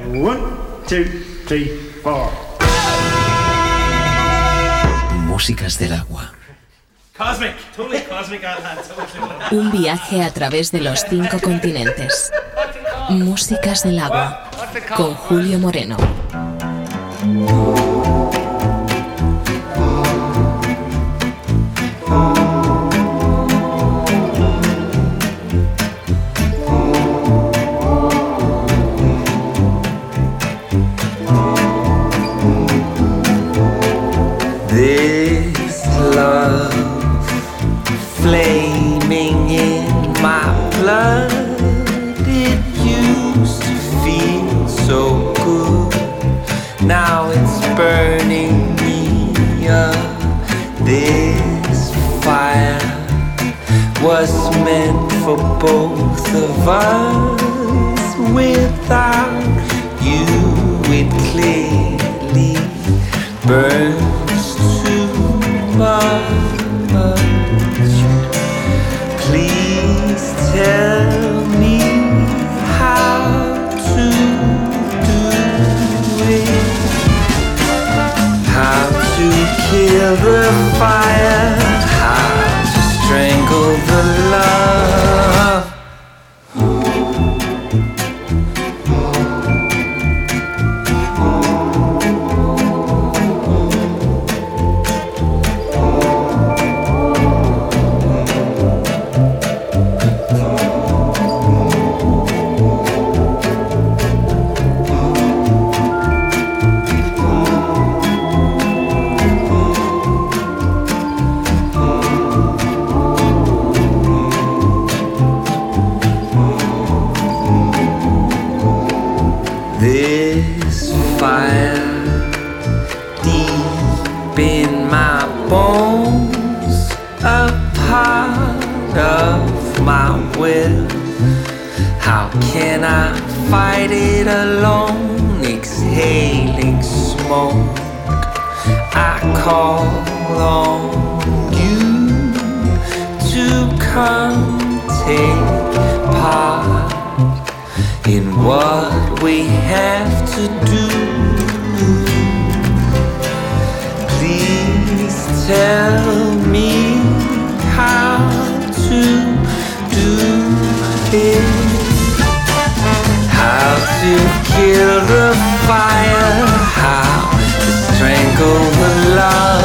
One, two, three, four. Músicas del agua. Cosmic, totally cosmic. Totally. Un viaje a través de los cinco continentes. Músicas del agua. Con Julio Moreno. 烦。Fight it alone? Exhaling smoke, I call on you to come take part in what we have to do. Please tell kill the fire, how to strangle the love.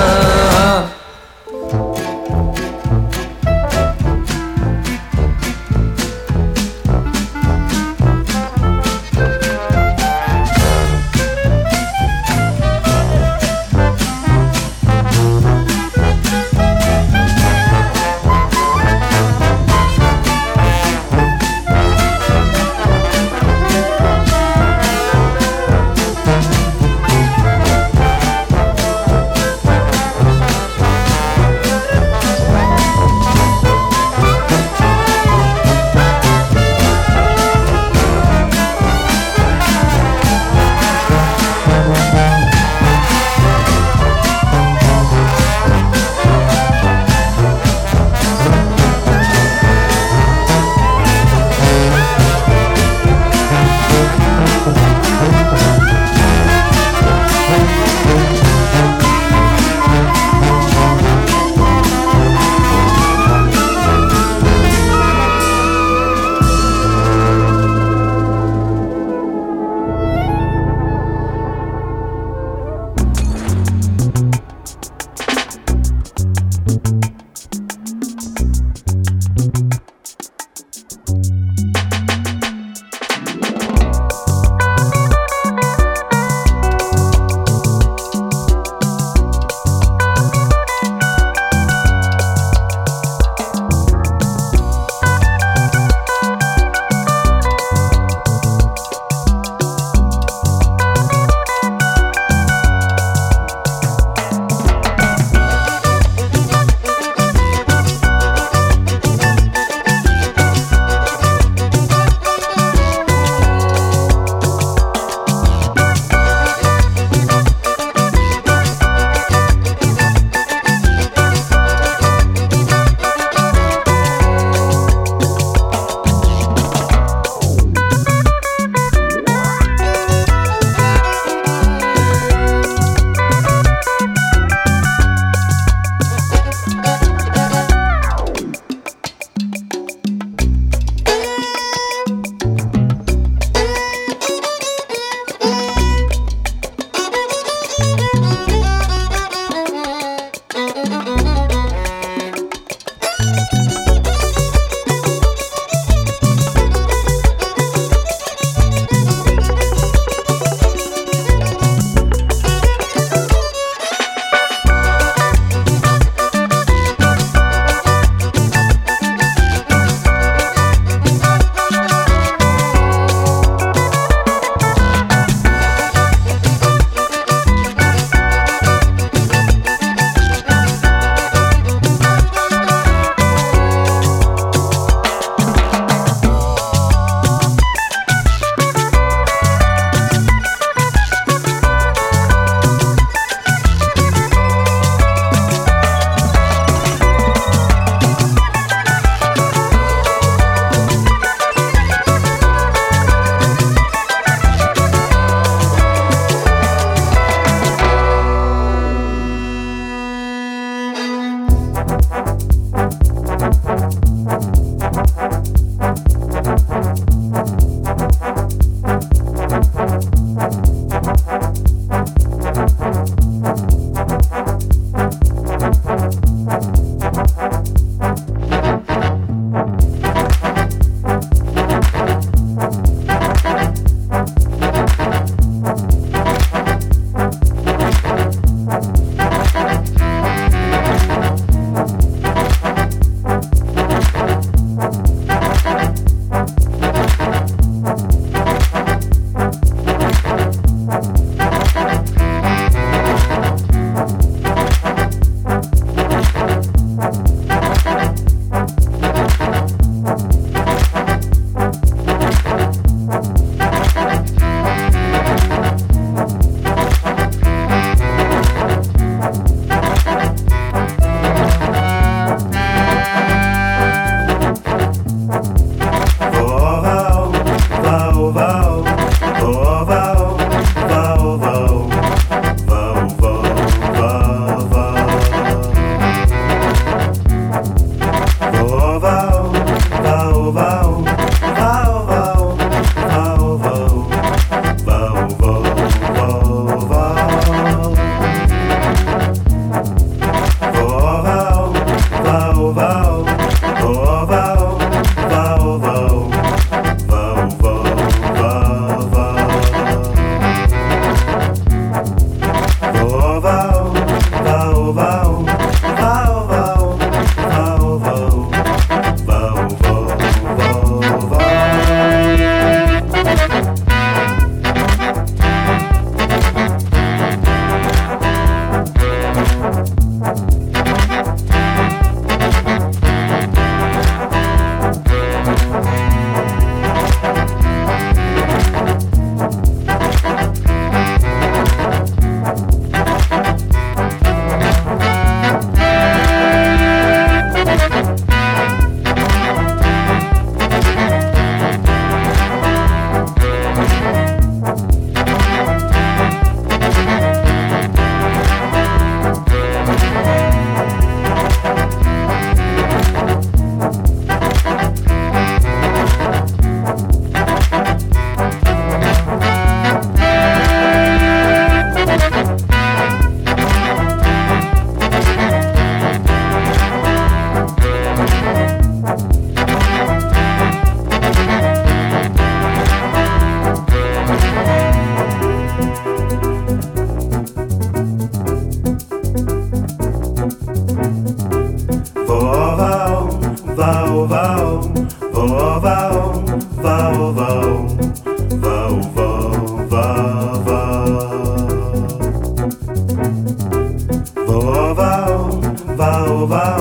louvar.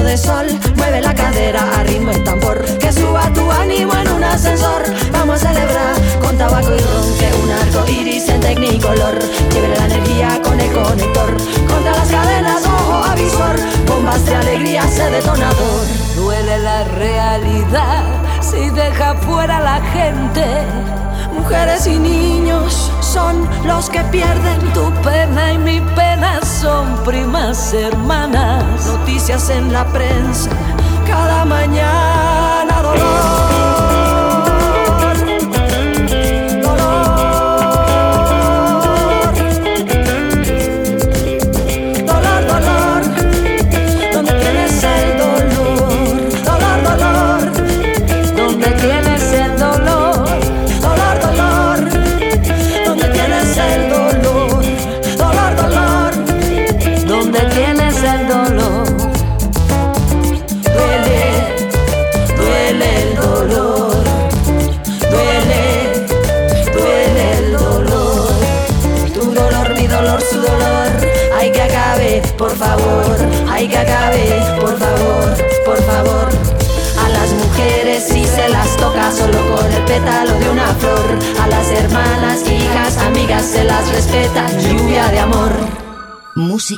De sol. Mueve la cadera a ritmo el tambor. Que suba tu ánimo en un ascensor. Vamos a celebrar con tabaco y ron. Que un arco iris en tecnicolor. Quiebre la energía con el conector. Contra las cadenas, ojo avisor. Bombas de alegría, ese detonador. Duele la realidad si deja fuera la gente. Mujeres y niños son los que pierden. Tu pena y mi pena son primas hermanas. Noticias en la prensa, cada mañana dolor.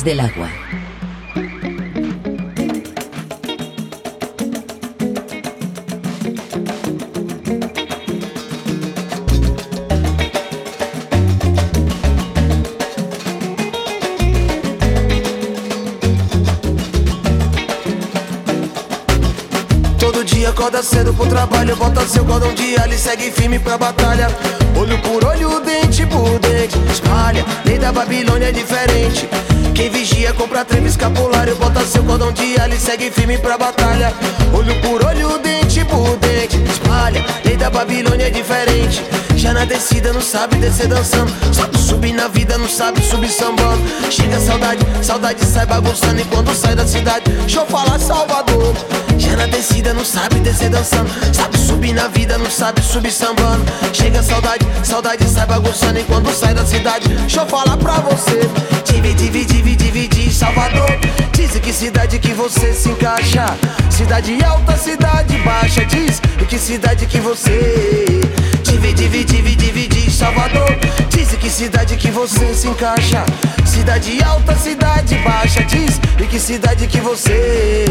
Músicas del agua. Todo dia acorda cedo pro trabalho, bota seu cordão de alho e segue firme pra batalha. Olho por olho, dente por dente, espalha. Lei da Babilônia é diferente. Alho e segue firme pra batalha. Olho por olho, dente por dente, espalha. Lei da Babilônia é diferente. Já na descida não sabe descer dançando. Sabe subir na vida, não sabe subir sambando. Chega a saudade, saudade sai bagunçando. E quando sai da cidade, deixa eu falar Salvador. Já na descida não sabe descer dançando. Sabe subir na vida, não sabe subir sambando. Chega a saudade, saudade sai bagunçando. E quando sai da cidade, deixa eu falar pra você. Divide, divide, divide, divide, Salvador. Diz que cidade que você se encaixa. Cidade alta, cidade baixa. Diz que cidade que você. Divide, divide, divide, Salvador. Diz que cidade que você se encaixa. Cidade alta, cidade baixa. Diz que cidade que você.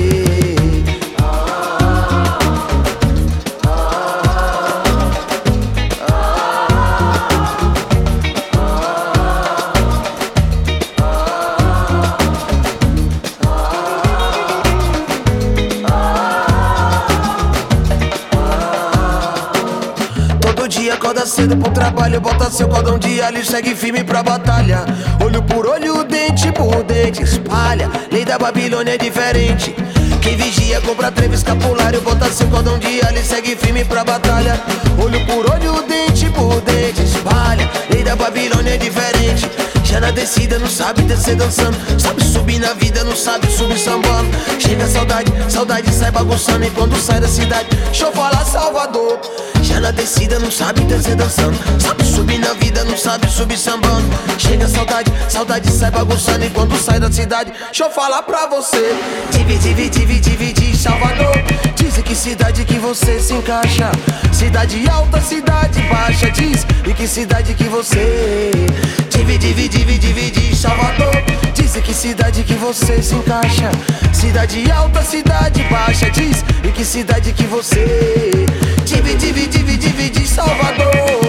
Todo cedo pro trabalho, bota seu cordão de alho e segue firme pra batalha. Olho por olho, dente por dente, espalha. Lei da Babilônia é diferente. Quem vigia compra treve escapulário, bota seu cordão de alho e segue firme pra batalha. Olho por olho, dente por dente, espalha. Lei da Babilônia é diferente. Já na descida não sabe descer dançando. Sabe subir na vida, não sabe subir sambando. Chega a saudade, saudade sai bagunçando. E quando sai da cidade, deixa eu falar Salvador. Já na descida não sabe descer dançando. Sabe subir na vida, não sabe subir sambando. Chega saudade, saudade sai bagunçando. E quando sai da cidade, deixa eu falar pra você. Divide, divide, divide, Salvador. Diz em que cidade que você se encaixa. Cidade alta, cidade baixa. Diz em que cidade que você. Divide, divide, divide, Salvador. Diz em que cidade que você se encaixa. Cidade alta, cidade baixa. Diz em que cidade que você. Divide, divide, divide, Salvador.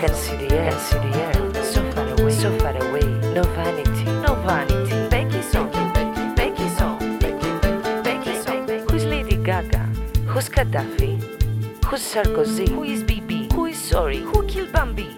Look and see the air, see the air. So far away, so far away. No vanity, no vanity. Becky song, Becky song, Becky song. Who's Lady Gaga? Who's Gaddafi? Who's Sarkozy? Who is BB? Who is sorry? Who killed Bambi?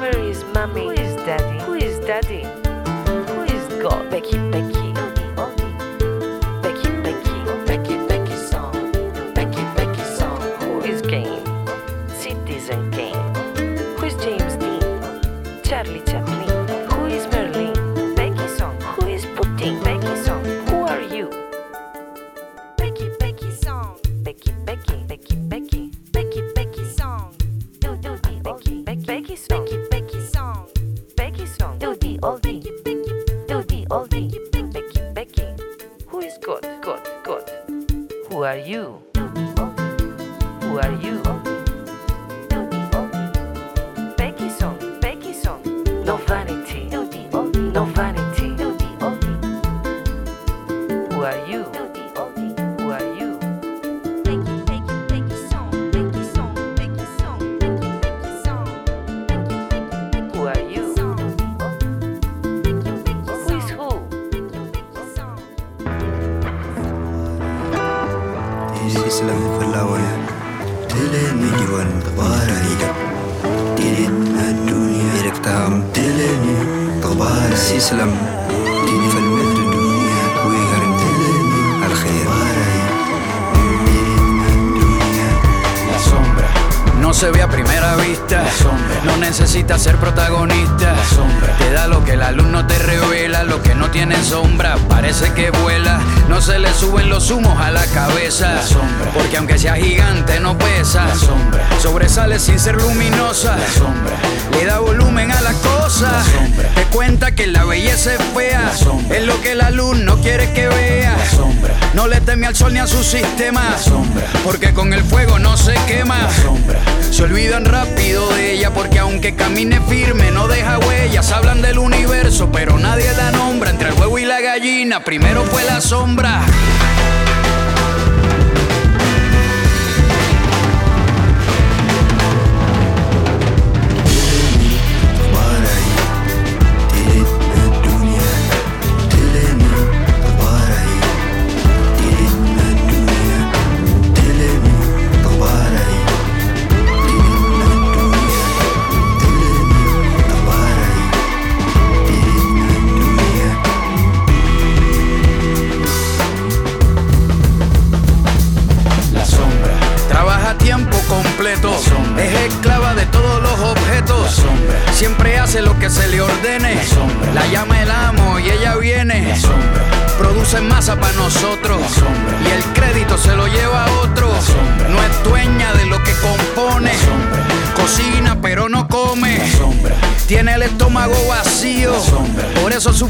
Where is mommy? Who is daddy? Who is daddy? Who is God? Becky, Becky. Porque con el fuego no se quema. La sombra. Se olvidan rápido de ella porque aunque camine firme no deja huellas. Hablan del universo pero nadie la nombra. Entre el huevo y la gallina primero fue la sombra.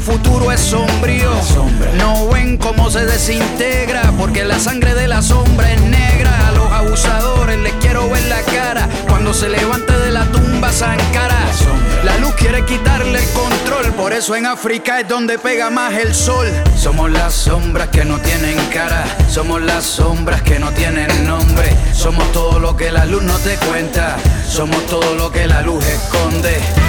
Futuro es sombrío. No ven cómo se desintegra. Porque la sangre de la sombra es negra. A los abusadores les quiero ver la cara. Cuando se levante de la tumba Sankara. La luz quiere quitarle el control. Por eso en África es donde pega más el sol. Somos las sombras que no tienen cara. Somos las sombras que no tienen nombre. Somos todo lo que la luz no te cuenta. Somos todo lo que la luz esconde.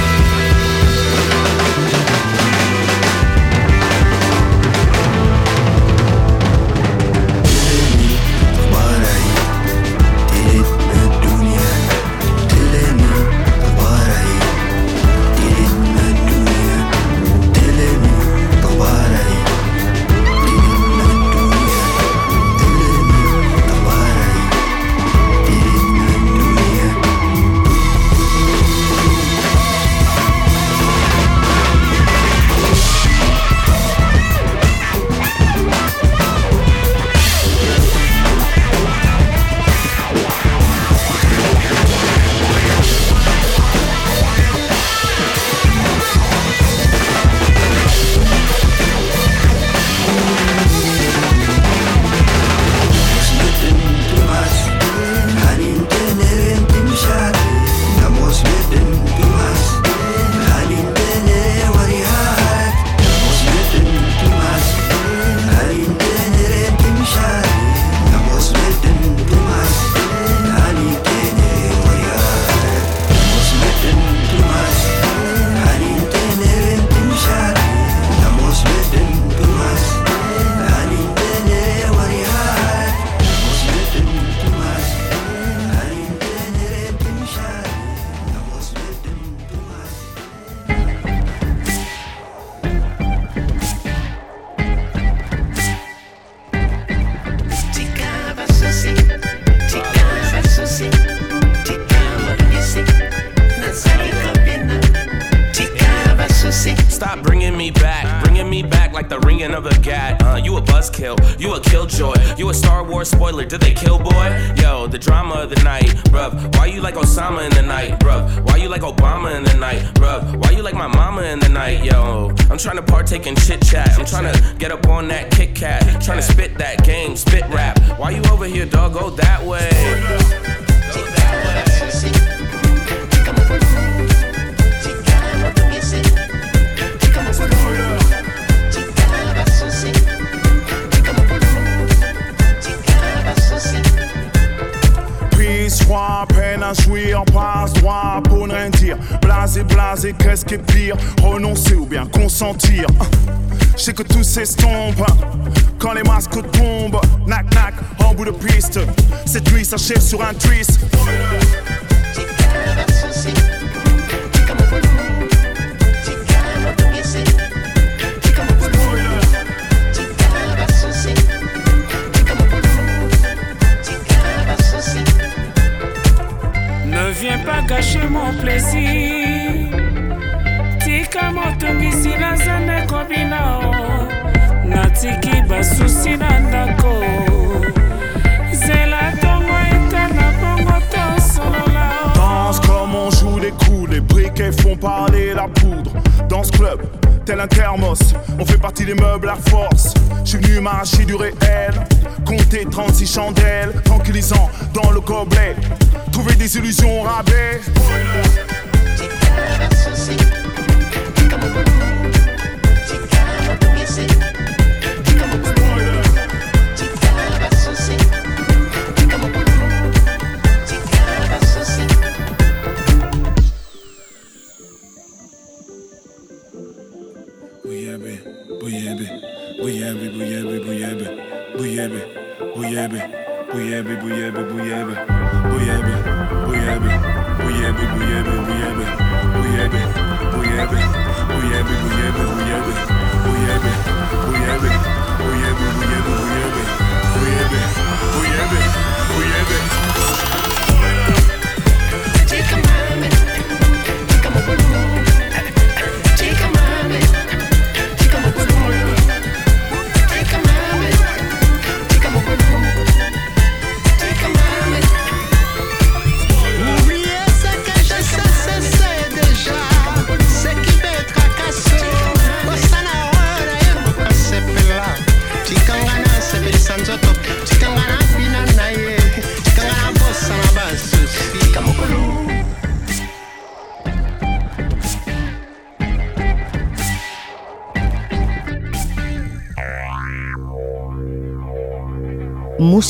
Qui pire Renoncer ou bien consentir Je sais que tout s'estompe quand les masques tombent. Nac, nac, en bout de piste. Cette nuit s'achève sur un twist. Parler la poudre. Dans ce club, tel un thermos, on fait partie des meubles à force. Je suis venu m'arracher du réel, compter 36 chandelles, tranquillisant dans le gobelet. Trouver des illusions rabais.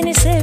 in his head.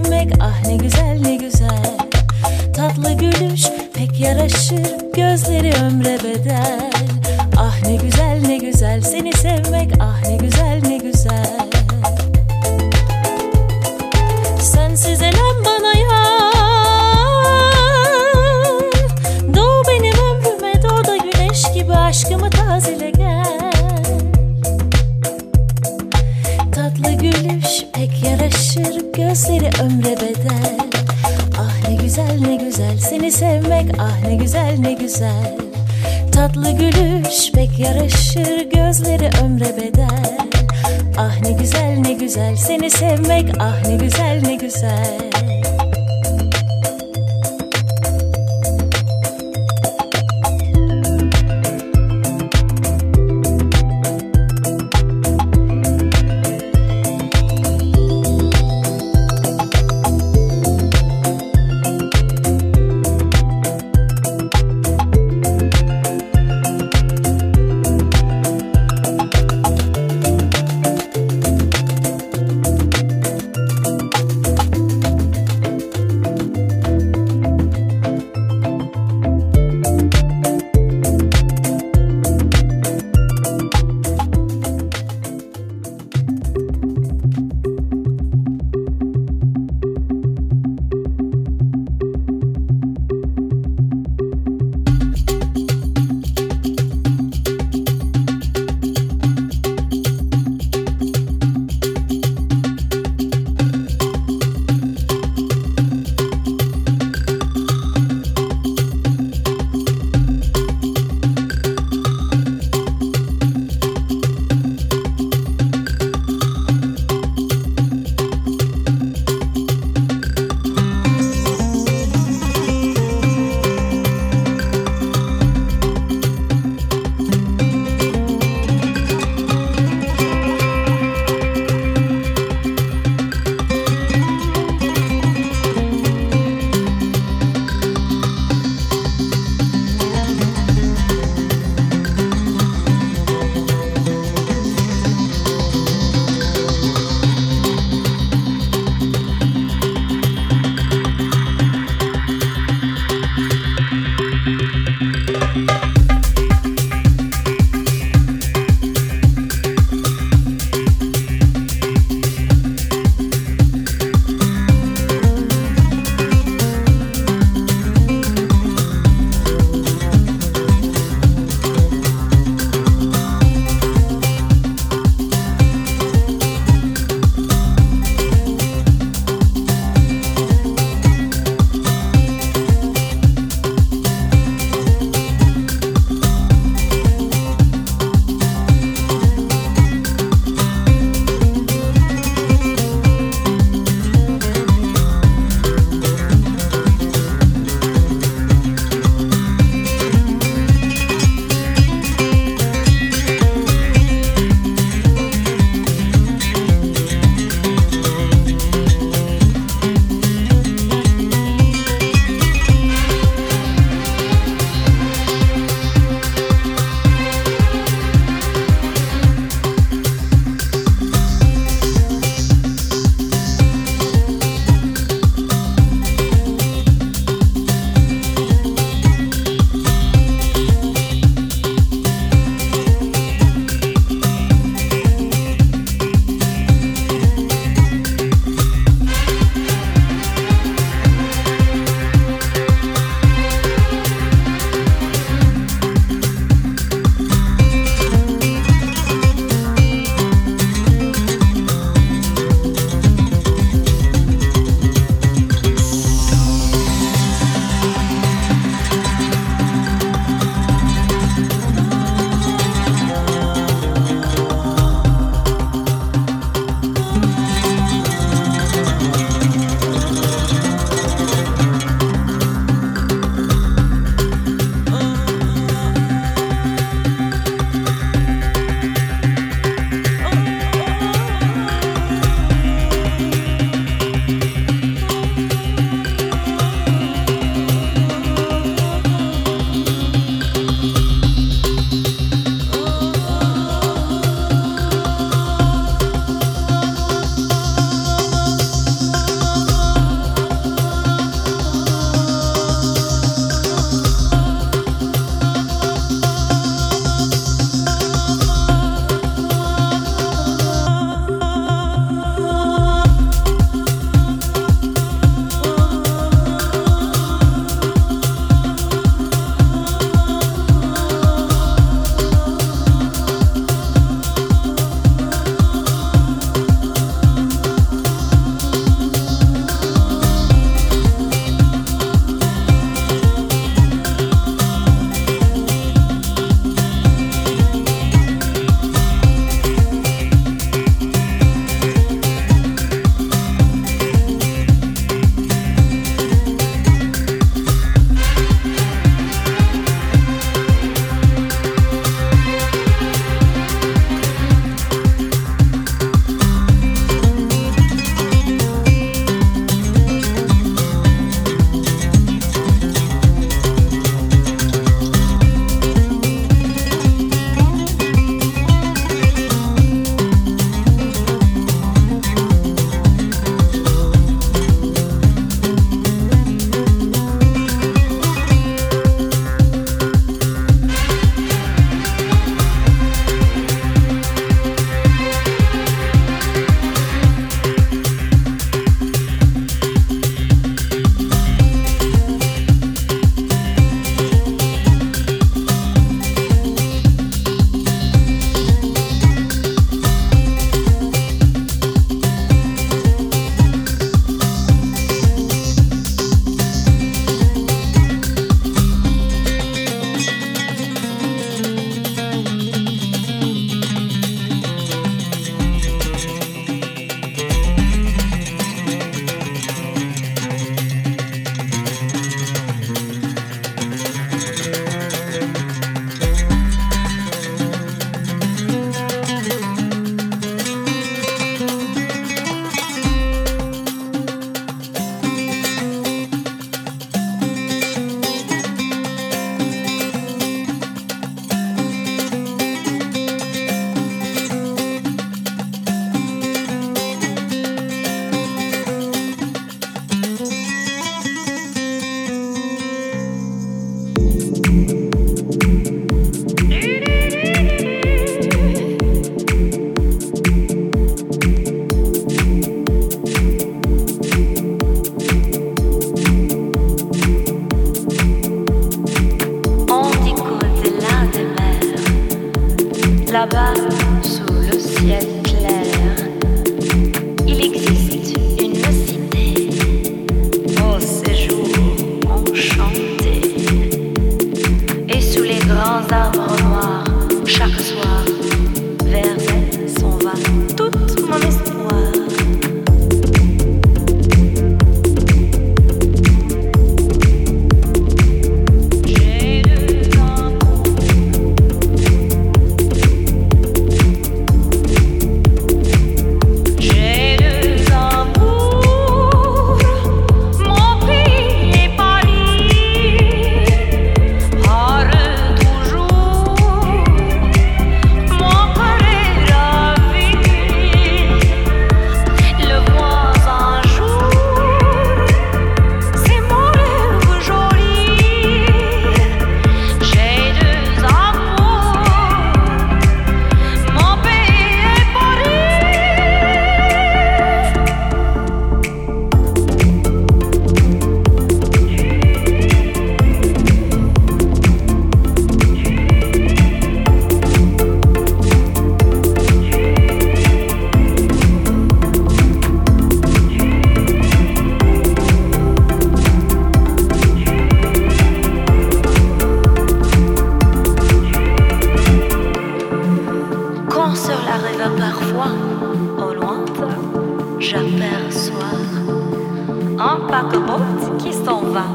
paquebot qui s'en va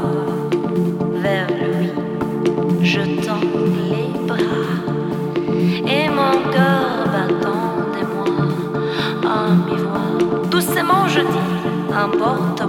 vers lui, Je tends les bras et mon cœur battant des mois ah, à mi-voix. Doucement je dis, importe